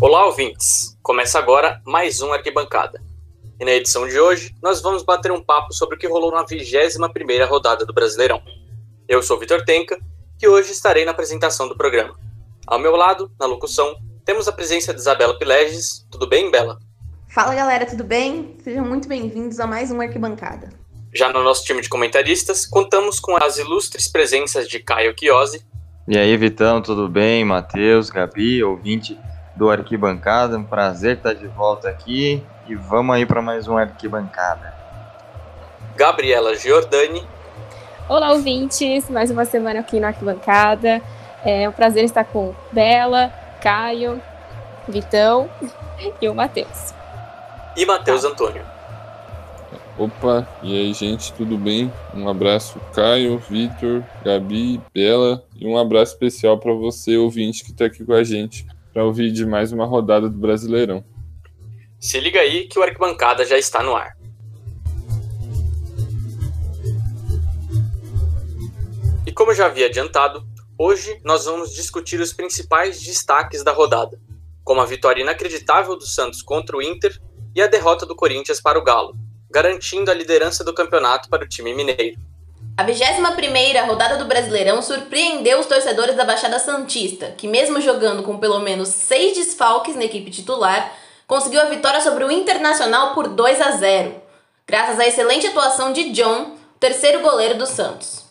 Olá, ouvintes! Começa agora mais um Arquibancada. E na edição de hoje, nós vamos bater um papo sobre o que rolou na 21ª rodada do Brasileirão. Eu sou Vitor Tenca e hoje estarei na apresentação do programa. Ao meu lado, na locução, temos a presença de Isabela Pileges. Tudo bem, Bela? Fala, galera, tudo bem? Sejam muito bem-vindos a mais um Arquibancada. Já no nosso time de comentaristas, contamos com as ilustres presenças de Caio Chiosi. E aí, Vitão, tudo bem? Matheus, Gabi, ouvinte do Arquibancada. Um prazer estar de volta aqui e vamos aí para mais um Arquibancada. Gabriela Giordani. Olá, ouvintes. Mais uma semana aqui no Arquibancada. É um prazer estar com Bela, Caio, Vitão e o Matheus. E Matheus tá. Antônio. Opa, e aí, gente, tudo bem? Um abraço, Caio, Vitor, Gabi, Bela, e um abraço especial para você, ouvinte, que está aqui com a gente para ouvir de mais uma rodada do Brasileirão. Se liga aí que o Arquibancada já está no ar. E como já havia adiantado, hoje nós vamos discutir os principais destaques da rodada, como a vitória inacreditável do Santos contra o Inter e a derrota do Corinthians para o Galo, garantindo a liderança do campeonato para o time mineiro. A 21ª rodada do Brasileirão surpreendeu os torcedores da Baixada Santista, que mesmo jogando com pelo menos seis desfalques na equipe titular, conseguiu a vitória sobre o Internacional por 2 a 0, graças à excelente atuação de John, terceiro goleiro do Santos.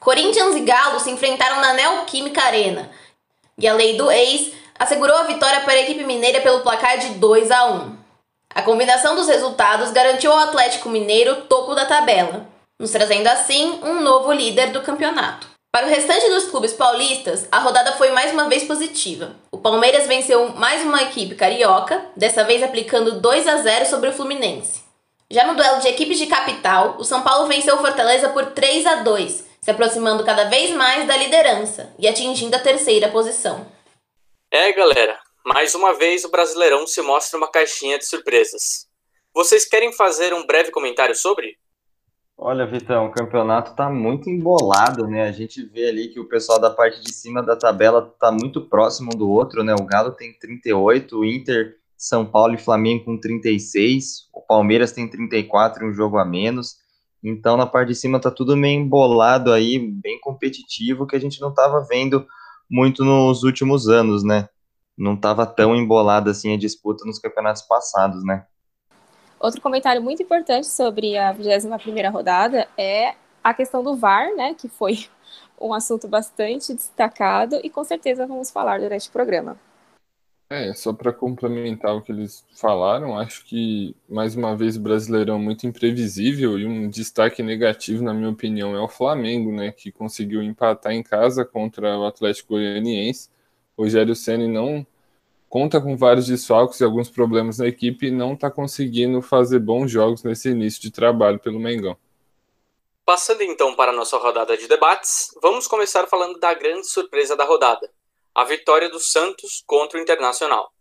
Corinthians e Galo se enfrentaram na Neoquímica Arena, e a lei do ex assegurou a vitória para a equipe mineira pelo placar de 2 a 1. A combinação dos resultados garantiu ao Atlético Mineiro topo da tabela nos trazendo assim um novo líder do campeonato. Para o restante dos clubes paulistas, a rodada foi mais uma vez positiva. O Palmeiras venceu mais uma equipe carioca, dessa vez aplicando 2 a 0 sobre o Fluminense. Já no duelo de equipes de capital, o São Paulo venceu o Fortaleza por 3 a 2, se aproximando cada vez mais da liderança e atingindo a terceira posição. É, galera, mais uma vez o Brasileirão se mostra uma caixinha de surpresas. Vocês querem fazer um breve comentário sobre? Olha, Vitão, o campeonato está muito embolado, né? A gente vê ali que o pessoal da parte de cima da tabela está muito próximo um do outro, né? O Galo tem 38, o Inter, São Paulo e Flamengo com 36, o Palmeiras tem 34 um jogo a menos. Então, na parte de cima tá tudo meio embolado aí, bem competitivo, que a gente não estava vendo muito nos últimos anos, né? Não estava tão embolada assim a disputa nos campeonatos passados, né? Outro comentário muito importante sobre a 21ª rodada é a questão do VAR, né, que foi um assunto bastante destacado e com certeza vamos falar durante o programa. É, só para complementar o que eles falaram, acho que mais uma vez o Brasileirão muito imprevisível e um destaque negativo, na minha opinião, é o Flamengo, né, que conseguiu empatar em casa contra o Atlético Goianiense. O Rogério Ceni não conta com vários desfalques e alguns problemas na equipe e não está conseguindo fazer bons jogos nesse início de trabalho pelo Mengão. Passando então para a nossa rodada de debates, vamos começar falando da grande surpresa da rodada, a vitória do Santos contra o Internacional.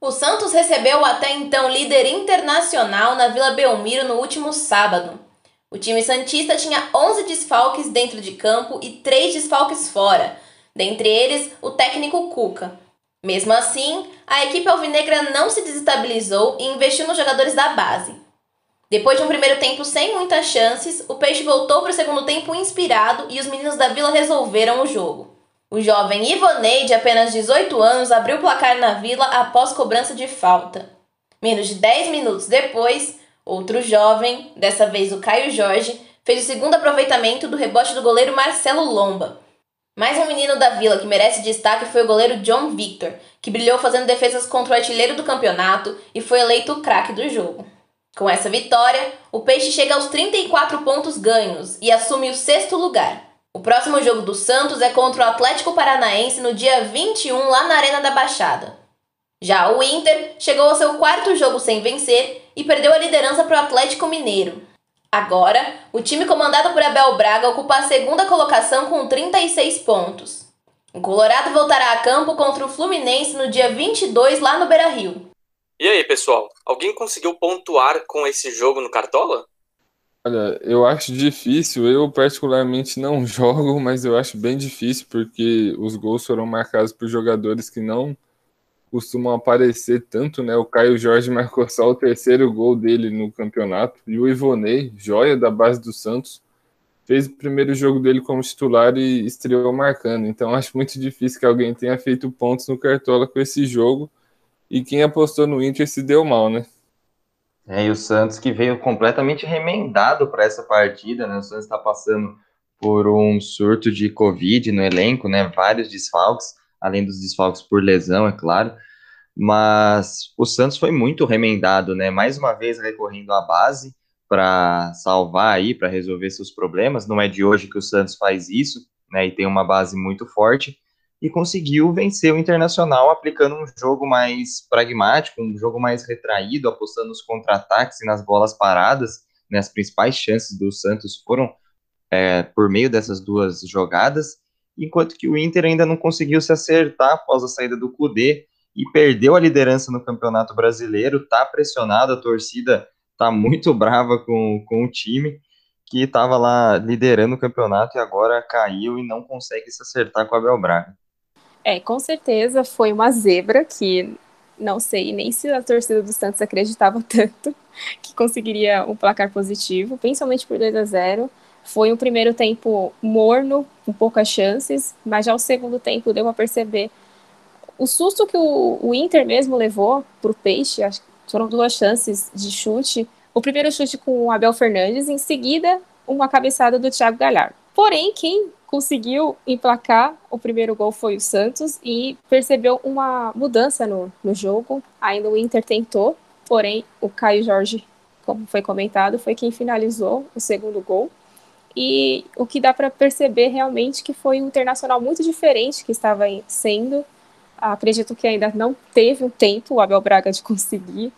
O Santos recebeu o até então líder internacional na Vila Belmiro no último sábado. O time santista tinha 11 desfalques dentro de campo e 3 desfalques fora, dentre eles o técnico Cuca. Mesmo assim, a equipe alvinegra não se desestabilizou e investiu nos jogadores da base. Depois de um primeiro tempo sem muitas chances, o Peixe voltou para o segundo tempo inspirado e os meninos da Vila resolveram o jogo. O jovem Ivonei, de apenas 18 anos, abriu o placar na Vila após cobrança de falta. Menos de 10 minutos depois, outro jovem, dessa vez o Caio Jorge, fez o segundo aproveitamento do rebote do goleiro Marcelo Lomba, mais um menino da vila que merece destaque foi o goleiro John Victor, que brilhou fazendo defesas contra o artilheiro do campeonato e foi eleito o craque do jogo. Com essa vitória, o Peixe chega aos 34 pontos ganhos e assume o sexto lugar. O próximo jogo do Santos é contra o Atlético Paranaense no dia 21 lá na Arena da Baixada. Já o Inter chegou ao seu quarto jogo sem vencer e perdeu a liderança para o Atlético Mineiro, Agora, o time comandado por Abel Braga ocupa a segunda colocação com 36 pontos. O Colorado voltará a campo contra o Fluminense no dia 22 lá no Beira-Rio. E aí, pessoal? Alguém conseguiu pontuar com esse jogo no Cartola? Olha, eu acho difícil. Eu particularmente não jogo, mas eu acho bem difícil porque os gols foram marcados por jogadores que não costumam aparecer tanto, né? O Caio Jorge marcou só o terceiro gol dele no campeonato, e o Ivonei, joia da base do Santos, fez o primeiro jogo dele como titular e estreou marcando. Então acho muito difícil que alguém tenha feito pontos no Cartola com esse jogo, e quem apostou no Inter se deu mal, né? É, e o Santos que veio completamente remendado para essa partida, né? O Santos está passando por um surto de Covid no elenco, né? Vários desfalques, além dos desfalques por lesão, é claro. Mas o Santos foi muito remendado, né? Mais uma vez recorrendo à base para salvar aí, para resolver seus problemas. Não é de hoje que o Santos faz isso, né? E tem uma base muito forte e conseguiu vencer o Internacional aplicando um jogo mais pragmático, um jogo mais retraído, apostando nos contra-ataques e nas bolas paradas. Né, as principais chances do Santos foram é, por meio dessas duas jogadas, enquanto que o Inter ainda não conseguiu se acertar após a saída do Cudê e perdeu a liderança no Campeonato Brasileiro, está pressionado, a torcida está muito brava com, com o time, que estava lá liderando o campeonato e agora caiu e não consegue se acertar com a Abel Braga. É, com certeza foi uma zebra que não sei nem se a torcida do Santos acreditava tanto que conseguiria um placar positivo, principalmente por 2 a 0. Foi um primeiro tempo morno, com poucas chances, mas já o segundo tempo deu para perceber o susto que o, o Inter mesmo levou para o Peixe. Acho que foram duas chances de chute. O primeiro chute com o Abel Fernandes, em seguida uma cabeçada do Thiago Galhardo. Porém, quem conseguiu emplacar o primeiro gol foi o Santos e percebeu uma mudança no, no jogo. Ainda o Inter tentou, porém o Caio Jorge, como foi comentado, foi quem finalizou o segundo gol. E o que dá para perceber realmente que foi um internacional muito diferente que estava sendo. Acredito que ainda não teve um tempo o Abel Braga de conseguir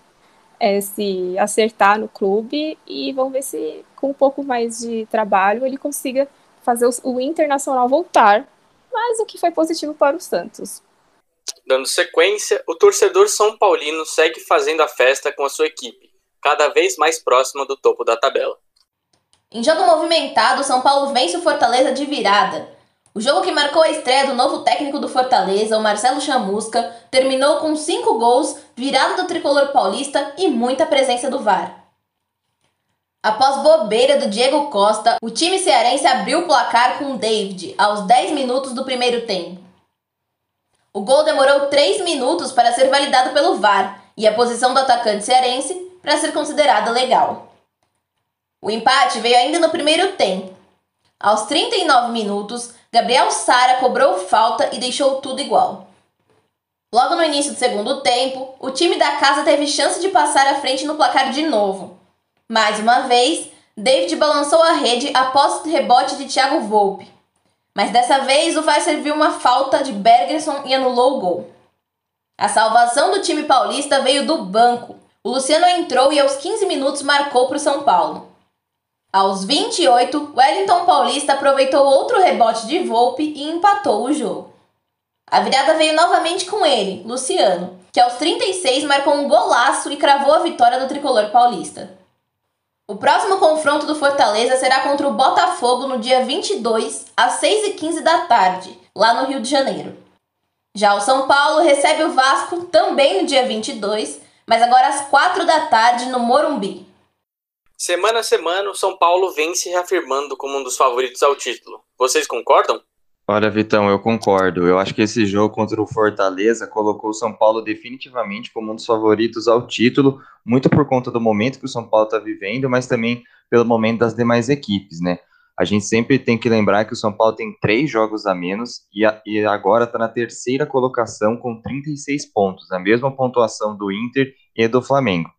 é, se acertar no clube e vamos ver se com um pouco mais de trabalho ele consiga fazer o Internacional voltar, mas o que foi positivo para o Santos. Dando sequência, o torcedor São Paulino segue fazendo a festa com a sua equipe, cada vez mais próxima do topo da tabela. Em jogo movimentado, São Paulo vence o Fortaleza de virada. O jogo que marcou a estreia do novo técnico do Fortaleza, o Marcelo Chamusca, terminou com cinco gols, virada do tricolor paulista e muita presença do VAR. Após bobeira do Diego Costa, o time cearense abriu o placar com David aos 10 minutos do primeiro tempo. O gol demorou 3 minutos para ser validado pelo VAR e a posição do atacante cearense para ser considerada legal. O empate veio ainda no primeiro tempo. Aos 39 minutos, Gabriel Sara cobrou falta e deixou tudo igual. Logo no início do segundo tempo, o time da casa teve chance de passar à frente no placar de novo mais uma vez, David balançou a rede após o rebote de Thiago Volpe. Mas dessa vez o VAR serviu uma falta de Bergerson e anulou o gol. A salvação do time paulista veio do banco. O Luciano entrou e aos 15 minutos marcou para o São Paulo. Aos 28, Wellington Paulista aproveitou outro rebote de Volpe e empatou o jogo. A virada veio novamente com ele, Luciano, que aos 36 marcou um golaço e cravou a vitória do tricolor paulista. O próximo confronto do Fortaleza será contra o Botafogo no dia 22, às 6h15 da tarde, lá no Rio de Janeiro. Já o São Paulo recebe o Vasco também no dia 22, mas agora às 4 da tarde no Morumbi. Semana a semana, o São Paulo vem se reafirmando como um dos favoritos ao título. Vocês concordam? Olha, Vitão, eu concordo. Eu acho que esse jogo contra o Fortaleza colocou o São Paulo definitivamente como um dos favoritos ao título, muito por conta do momento que o São Paulo está vivendo, mas também pelo momento das demais equipes, né? A gente sempre tem que lembrar que o São Paulo tem três jogos a menos e, a, e agora está na terceira colocação com 36 pontos, a mesma pontuação do Inter e do Flamengo.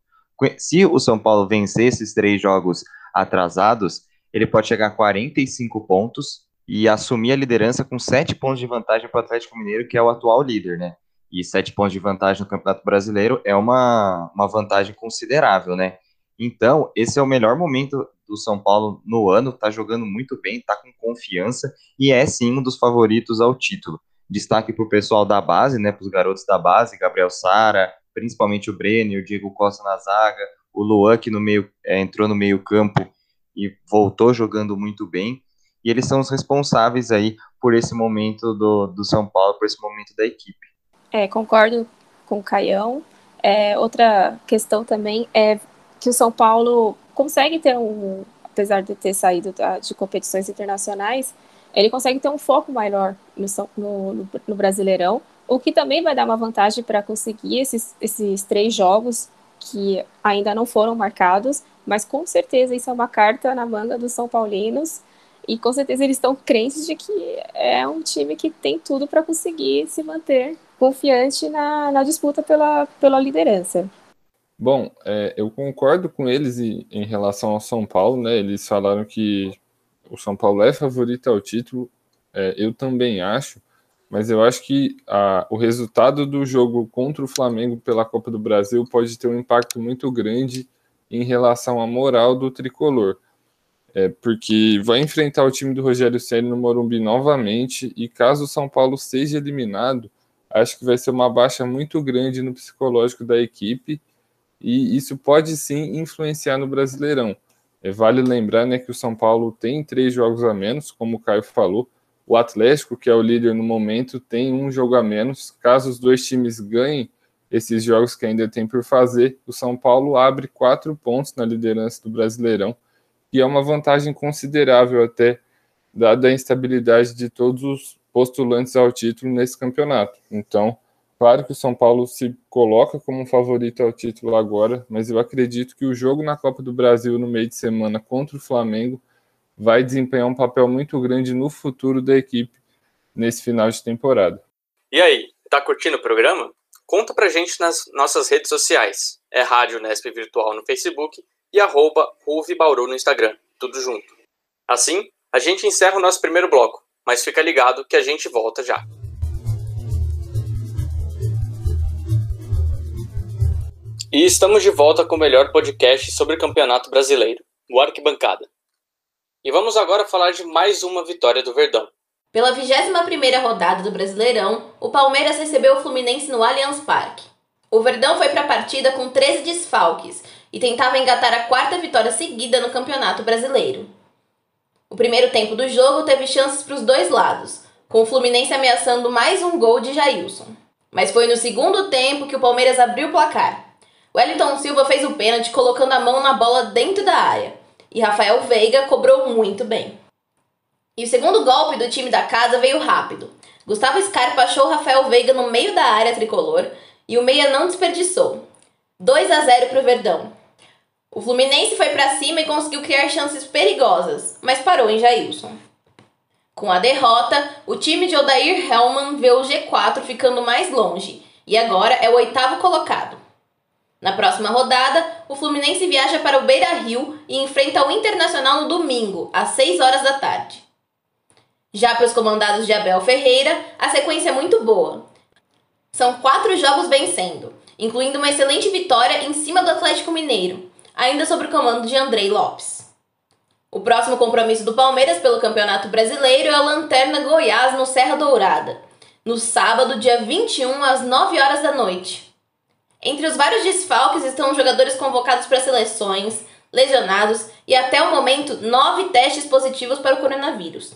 Se o São Paulo vencer esses três jogos atrasados, ele pode chegar a 45 pontos e assumir a liderança com sete pontos de vantagem para o Atlético Mineiro, que é o atual líder, né? E sete pontos de vantagem no Campeonato Brasileiro é uma, uma vantagem considerável, né? Então, esse é o melhor momento do São Paulo no ano, tá jogando muito bem, tá com confiança e é sim um dos favoritos ao título. Destaque para o pessoal da base, né? Para os garotos da base, Gabriel Sara, principalmente o Brenner, o Diego Costa na zaga, o Luan que no meio é, entrou no meio campo e voltou jogando muito bem e eles são os responsáveis aí por esse momento do, do São Paulo, por esse momento da equipe. É, concordo com o Caião. É, outra questão também é que o São Paulo consegue ter um, apesar de ter saído de competições internacionais, ele consegue ter um foco maior no, no, no Brasileirão, o que também vai dar uma vantagem para conseguir esses, esses três jogos que ainda não foram marcados, mas com certeza isso é uma carta na manga dos São Paulinos e com certeza eles estão crentes de que é um time que tem tudo para conseguir se manter confiante na, na disputa pela, pela liderança. Bom, é, eu concordo com eles em, relação ao São Paulo, né? Eles falaram que o São Paulo é favorito ao título. É, eu também acho, mas eu acho que a, o resultado do jogo contra o Flamengo pela Copa do Brasil pode ter um impacto muito grande em relação à moral do tricolor. É, porque vai enfrentar o time do Rogério Ceni no Morumbi novamente e caso o São Paulo seja eliminado, acho que vai ser uma baixa muito grande no psicológico da equipe e isso pode sim influenciar no Brasileirão. É, vale lembrar né, que o São Paulo tem três jogos a menos, como o Caio falou. O Atlético, que é o líder no momento, tem um jogo a menos. Caso os dois times ganhem esses jogos que ainda tem por fazer, o São Paulo abre quatro pontos na liderança do Brasileirão, e é uma vantagem considerável até, dada a instabilidade de todos os postulantes ao título nesse campeonato. Então, Claro que o São Paulo se coloca como um favorito ao título agora, mas eu acredito que o jogo na Copa do Brasil no meio de semana contra o Flamengo vai desempenhar um papel muito grande no futuro da equipe nesse final de temporada. E aí, tá curtindo o programa? Conta pra gente nas nossas redes sociais. É Rádio Nesp Virtual no Facebook e arroba Bauru no Instagram, tudo junto. Assim, a gente encerra o nosso primeiro bloco, mas fica ligado que a gente volta já. E estamos de volta com o melhor podcast sobre o Campeonato Brasileiro, o Arquibancada. E vamos agora falar de mais uma vitória do Verdão. Pela 21ª rodada do Brasileirão, o Palmeiras recebeu o Fluminense no Allianz Parque. O Verdão foi para a partida com 13 desfalques e tentava engatar a quarta vitória seguida no Campeonato Brasileiro. O primeiro tempo do jogo teve chances para os dois lados, com o Fluminense ameaçando mais um gol de Jailson. Mas foi no segundo tempo que o Palmeiras abriu o placar Wellington Silva fez o pênalti colocando a mão na bola dentro da área. E Rafael Veiga cobrou muito bem. E o segundo golpe do time da casa veio rápido. Gustavo Scarpa achou Rafael Veiga no meio da área tricolor e o meia não desperdiçou. 2 a 0 para o Verdão. O Fluminense foi para cima e conseguiu criar chances perigosas, mas parou em Jailson. Com a derrota, o time de Odair Hellman vê o G4 ficando mais longe e agora é o oitavo colocado. Na próxima rodada, o Fluminense viaja para o Beira Rio e enfrenta o Internacional no domingo, às 6 horas da tarde. Já para os comandados de Abel Ferreira, a sequência é muito boa. São quatro jogos vencendo, incluindo uma excelente vitória em cima do Atlético Mineiro, ainda sob o comando de Andrei Lopes. O próximo compromisso do Palmeiras pelo Campeonato Brasileiro é a Lanterna Goiás no Serra Dourada, no sábado, dia 21, às 9 horas da noite. Entre os vários desfalques estão jogadores convocados para seleções, lesionados e até o momento nove testes positivos para o coronavírus.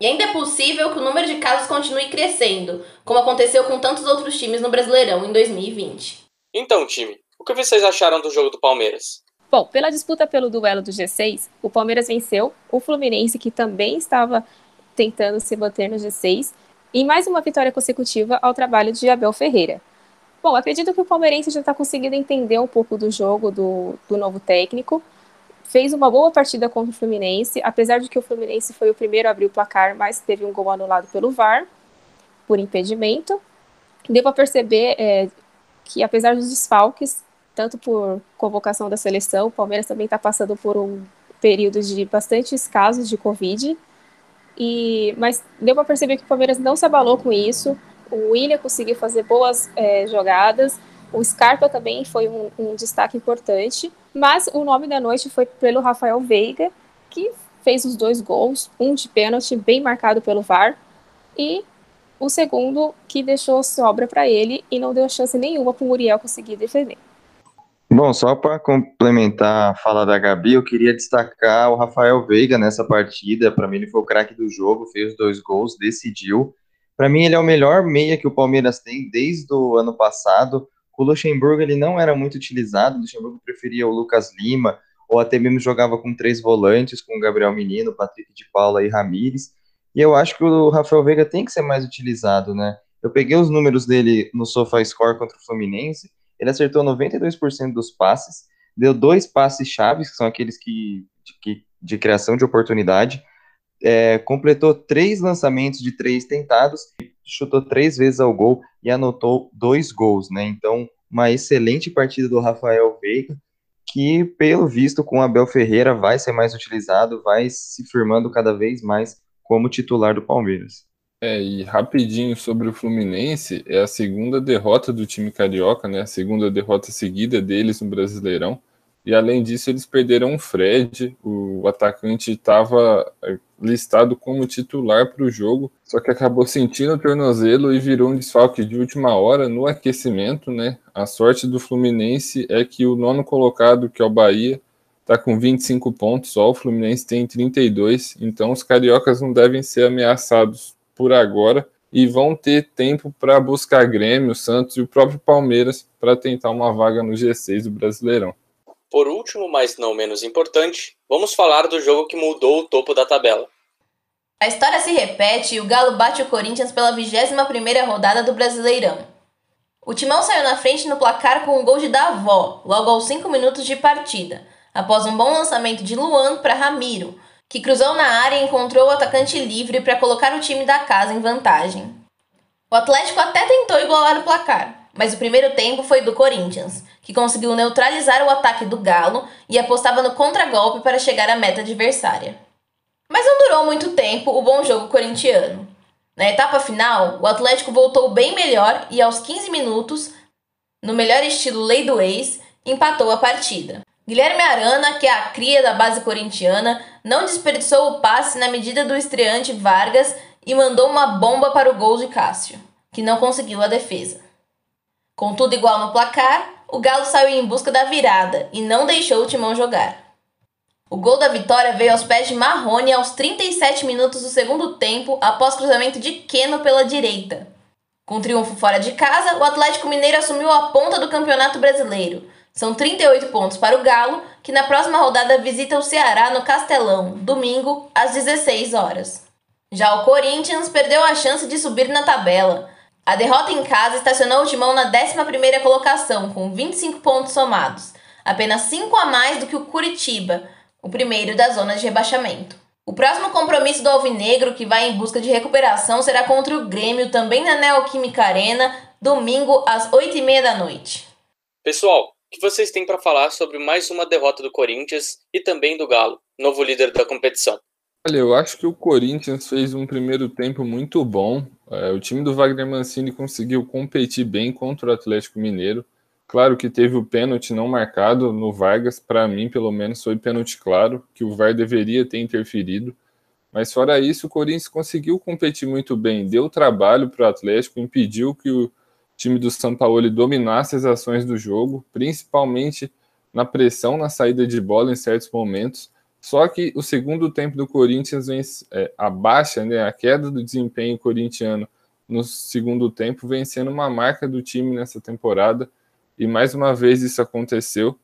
E ainda é possível que o número de casos continue crescendo, como aconteceu com tantos outros times no Brasileirão em 2020. Então, time, o que vocês acharam do jogo do Palmeiras? Bom, pela disputa pelo duelo do G6, o Palmeiras venceu o Fluminense, que também estava tentando se manter no G6, e mais uma vitória consecutiva ao trabalho de Abel Ferreira. Bom, acredito que o palmeirense já está conseguindo entender um pouco do jogo do, do novo técnico. Fez uma boa partida contra o Fluminense, apesar de que o Fluminense foi o primeiro a abrir o placar, mas teve um gol anulado pelo VAR, por impedimento. Deu para perceber é, que, apesar dos desfalques, tanto por convocação da seleção, o Palmeiras também está passando por um período de bastantes casos de Covid. E, mas deu para perceber que o Palmeiras não se abalou com isso, o William conseguiu fazer boas é, jogadas, o Scarpa também foi um, um, destaque importante, mas o nome da noite foi pelo Rafael Veiga, que fez os dois gols, um de pênalti bem marcado pelo VAR, e o segundo que deixou sobra para ele e não deu chance nenhuma para o Muriel conseguir defender. Bom, só para complementar a fala da Gabi, eu queria destacar o Rafael Veiga nessa partida. Para mim, ele foi o craque do jogo, fez dois gols, decidiu. Para mim, ele é o melhor meia que o Palmeiras tem desde o ano passado. O Luxemburgo ele não era muito utilizado, o Luxemburgo preferia o Lucas Lima, ou até mesmo jogava com três volantes, com o Gabriel Menino, Patrick de Paula e Ramires. E eu acho que o Rafael Veiga tem que ser mais utilizado, né? Eu peguei os números dele no SofaScore contra o Fluminense, ele acertou 92% dos passes, deu dois passes chaves, que são aqueles que, de, de criação de oportunidade, é, completou três lançamentos de três tentados, chutou três vezes ao gol e anotou dois gols, né? Então, uma excelente partida do Rafael Veiga, que, pelo visto, com Abel Ferreira vai ser mais utilizado, vai se firmando cada vez mais como titular do Palmeiras. É, e rapidinho sobre o Fluminense, é a segunda derrota do time carioca, né? A segunda derrota seguida deles no Brasileirão. E além disso, eles perderam o Fred, o atacante estava é, listado como titular para o jogo, só que acabou sentindo o tornozelo e virou um desfalque de última hora no aquecimento, né? A sorte do Fluminense é que o nono colocado, que é o Bahia, está com 25 pontos, só o Fluminense tem 32, então os cariocas não devem ser ameaçados por agora e vão ter tempo para buscar Grêmio, Santos e o próprio Palmeiras para tentar uma vaga no G6 do Brasileirão. Por último, mas não menos importante, vamos falar do jogo que mudou o topo da tabela. A história se repete e o Galo bate o Corinthians pela 21ª rodada do Brasileirão. O Timão saiu na frente no placar com um gol de Davó, logo aos 5 minutos de partida, após um bom lançamento de Luan para Ramiro, que cruzou na área e encontrou o atacante livre para colocar o time da casa em vantagem. O Atlético até tentou igualar o placar, mas o primeiro tempo foi do Corinthians, que conseguiu neutralizar o ataque do Galo e apostava no contragolpe para chegar à meta adversária. Mas não durou muito tempo o bom jogo corintiano. Na etapa final, o Atlético voltou bem melhor e aos 15 minutos, no melhor estilo lei do ex, empatou a partida. Guilherme Arana, que é a cria da base corintiana, não desperdiçou o passe na medida do estreante Vargas e mandou uma bomba para o gol de Cássio, que não conseguiu a defesa. Com tudo igual no placar, o Galo saiu em busca da virada e não deixou o Timão jogar. O gol da vitória veio aos pés de Marrone aos 37 minutos do segundo tempo, após cruzamento de Queno pela direita. Com triunfo fora de casa, o Atlético Mineiro assumiu a ponta do Campeonato Brasileiro. São 38 pontos para o Galo, que na próxima rodada visita o Ceará no Castelão, domingo, às 16 horas. Já o Corinthians perdeu a chance de subir na tabela. A derrota em casa estacionou o Timão na 11ª colocação, com 25 pontos somados, apenas 5 a mais do que o Curitiba, o primeiro da zona de rebaixamento. O próximo compromisso do Alvinegro, que vai em busca de recuperação, será contra o Grêmio, também na Neoquímica Arena, domingo às 8h30 da noite. Pessoal, o que vocês têm para falar sobre mais uma derrota do Corinthians e também do Galo, novo líder da competição? Olha, eu acho que o Corinthians fez um primeiro tempo muito bom. É, o time do Wagner Mancini conseguiu competir bem contra o Atlético Mineiro. Claro que teve o pênalti não marcado no Vargas, para mim, pelo menos, foi pênalti claro, que o VAR deveria ter interferido. Mas fora isso, o Corinthians conseguiu competir muito bem, deu trabalho para o Atlético, impediu que o time do São Paulo dominasse as ações do jogo, principalmente na pressão na saída de bola em certos momentos. Só que o segundo tempo do Corinthians vem é, a baixa, né, a queda do desempenho corintiano no segundo tempo vem sendo uma marca do time nessa temporada e mais uma vez isso aconteceu.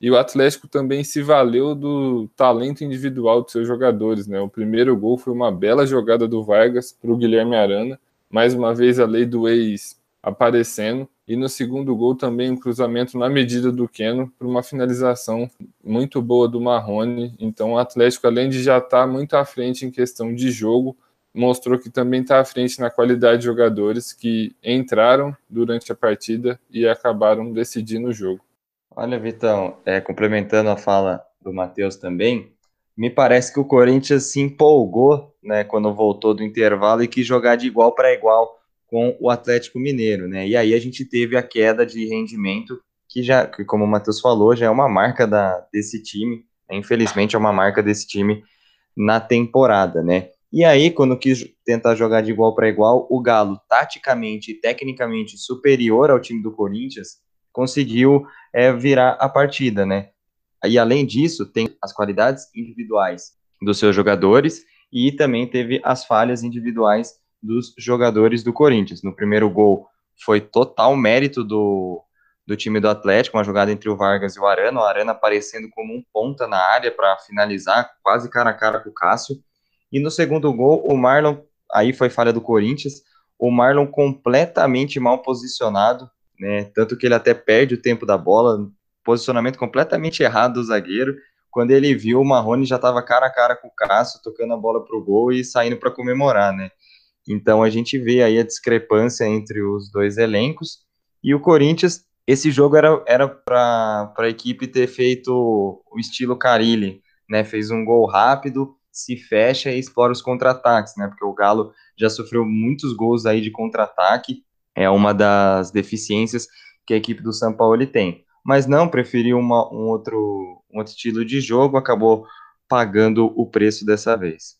E o Atlético também se valeu do talento individual dos seus jogadores, né? O primeiro gol foi uma bela jogada do Vargas para o Guilherme Arana, mais uma vez a lei do ex aparecendo. E no segundo gol também um cruzamento na medida do Keno para uma finalização muito boa do Marrone. Então o Atlético, além de já estar tá muito à frente em questão de jogo, mostrou que também está à frente na qualidade de jogadores que entraram durante a partida e acabaram decidindo o jogo. Olha, Vitão, é, complementando a fala do Matheus também, me parece que o Corinthians se empolgou né, quando voltou do intervalo e quis jogar de igual para igual com o Atlético Mineiro, né? E aí a gente teve a queda de rendimento que já, que, como o Matheus falou, já é uma marca da, desse time, né? infelizmente é uma marca desse time na temporada, né? E aí, quando quis tentar jogar de igual para igual, o Galo, taticamente e tecnicamente superior ao time do Corinthians, conseguiu é, virar a partida, né? E além disso, tem as qualidades individuais dos seus jogadores e também teve as falhas individuais dos jogadores do Corinthians. No primeiro gol foi total mérito do, do time do Atlético, uma jogada entre o Vargas e o Arana, o Arana aparecendo como um ponta na área para finalizar, quase cara a cara com o Cássio. E no segundo gol, o Marlon, aí foi falha do Corinthians, o Marlon completamente mal posicionado, né? Tanto que ele até perde o tempo da bola, posicionamento completamente errado do zagueiro. Quando ele viu, o Marrone já estava cara a cara com o Cássio, tocando a bola para o gol e saindo para comemorar, né? Então a gente vê aí a discrepância entre os dois elencos. E o Corinthians, esse jogo era para a equipe ter feito o estilo Carilli, né? Fez um gol rápido, se fecha e explora os contra-ataques, né? Porque o Galo já sofreu muitos gols aí de contra-ataque, é uma das deficiências que a equipe do São Paulo tem. Mas não, preferiu uma, um, outro, um outro estilo de jogo, acabou pagando o preço dessa vez.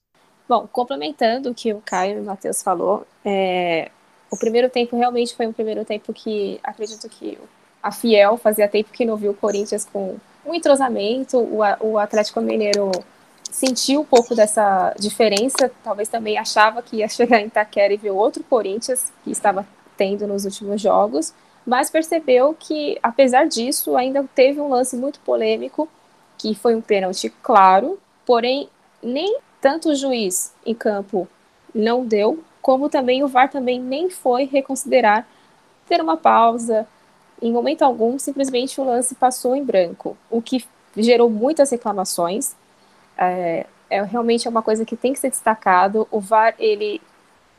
Bom, complementando o que o Caio e o Matheus falou, é, o primeiro tempo realmente foi um primeiro tempo que acredito que a Fiel fazia tempo que não viu o Corinthians com um entrosamento, o, o Atlético Mineiro sentiu um pouco dessa diferença, talvez também achava que ia chegar em Itaquera e ver outro Corinthians que estava tendo nos últimos jogos, mas percebeu que, apesar disso, ainda teve um lance muito polêmico, que foi um pênalti claro, porém, nem tanto o juiz em campo não deu, como também o VAR também nem foi reconsiderar ter uma pausa. Em momento algum, simplesmente o lance passou em branco, o que gerou muitas reclamações é, é realmente é uma coisa que tem que ser destacado. O VAR, ele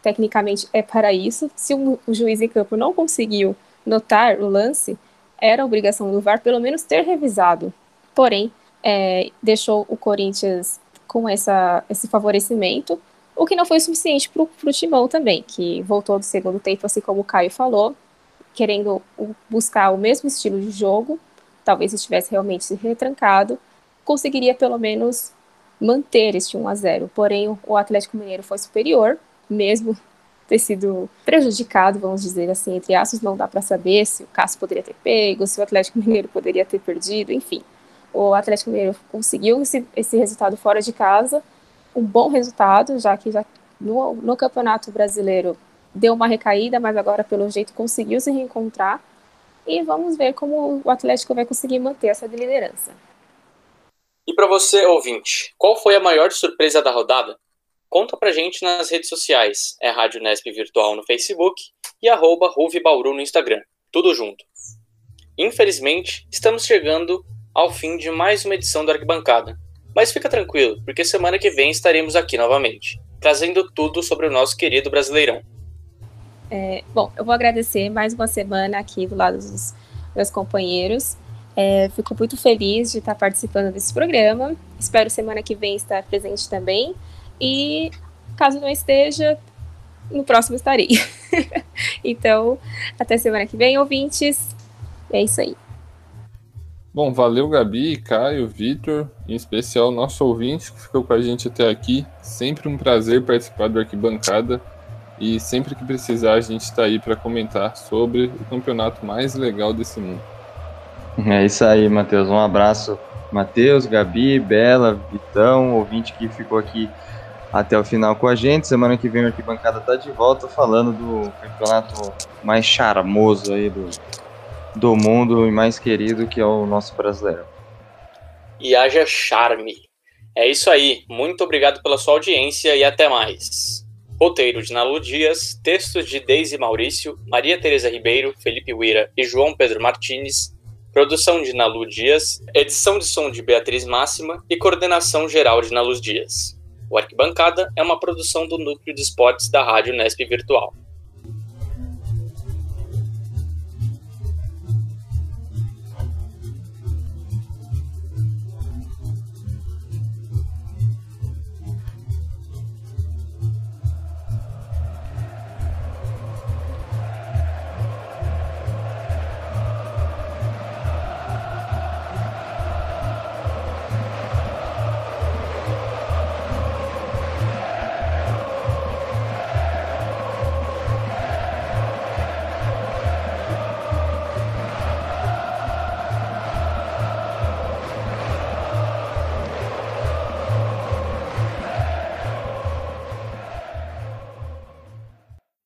tecnicamente é para isso. Se o, o juiz em campo não conseguiu notar o lance, era obrigação do VAR pelo menos ter revisado. Porém, é, deixou o Corinthians com essa, esse favorecimento, o que não foi suficiente para o Timão também, que voltou do segundo tempo, assim como o Caio falou, querendo buscar o mesmo estilo de jogo, talvez estivesse realmente retrancado, conseguiria pelo menos manter este 1 a 0 Porém, o Atlético Mineiro foi superior, mesmo ter sido prejudicado, vamos dizer assim, entre aspas, não dá para saber se o Cássio poderia ter pego, se o Atlético Mineiro poderia ter perdido, enfim. O Atlético Mineiro conseguiu esse, esse resultado fora de casa, um bom resultado, já que já no, no Campeonato Brasileiro deu uma recaída, mas agora, pelo jeito, conseguiu se reencontrar. E vamos ver como o Atlético vai conseguir manter essa liderança. E para você, ouvinte, qual foi a maior surpresa da rodada? Conta pra gente nas redes sociais. É Rádio Nesp Virtual no Facebook e arroba Bauru no Instagram. Tudo junto. Infelizmente, estamos chegando ao fim de mais uma edição do Arquibancada. Mas fica tranquilo, porque semana que vem estaremos aqui novamente, trazendo tudo sobre o nosso querido Brasileirão. É, bom, eu vou agradecer mais uma semana aqui do lado dos meus companheiros. É, fico muito feliz de estar participando desse programa. Espero semana que vem estar presente também. E caso não esteja, no próximo estarei. então, até semana que vem, ouvintes. É isso aí. Bom, valeu Gabi, Caio, Vitor, em especial nosso ouvinte que ficou com a gente até aqui. Sempre um prazer participar do Arquibancada e sempre que precisar a gente está aí para comentar sobre o campeonato mais legal desse mundo. É isso aí, Matheus. Um abraço, Matheus, Gabi, Bela, Vitão, ouvinte que ficou aqui até o final com a gente. Semana que vem o Arquibancada tá de volta falando do campeonato mais charmoso aí do, do mundo e mais querido que é o nosso brasileiro. E haja charme. É isso aí. Muito obrigado pela sua audiência e até mais. Roteiro de Nalu Dias, textos de Deise Maurício, Maria Tereza Ribeiro, Felipe Uira e João Pedro Martins Produção de Nalu Dias, edição de som de Beatriz Máxima e coordenação geral de Nalu Dias. O Arquibancada é uma produção do Núcleo de Esportes da Rádio Nesp Virtual.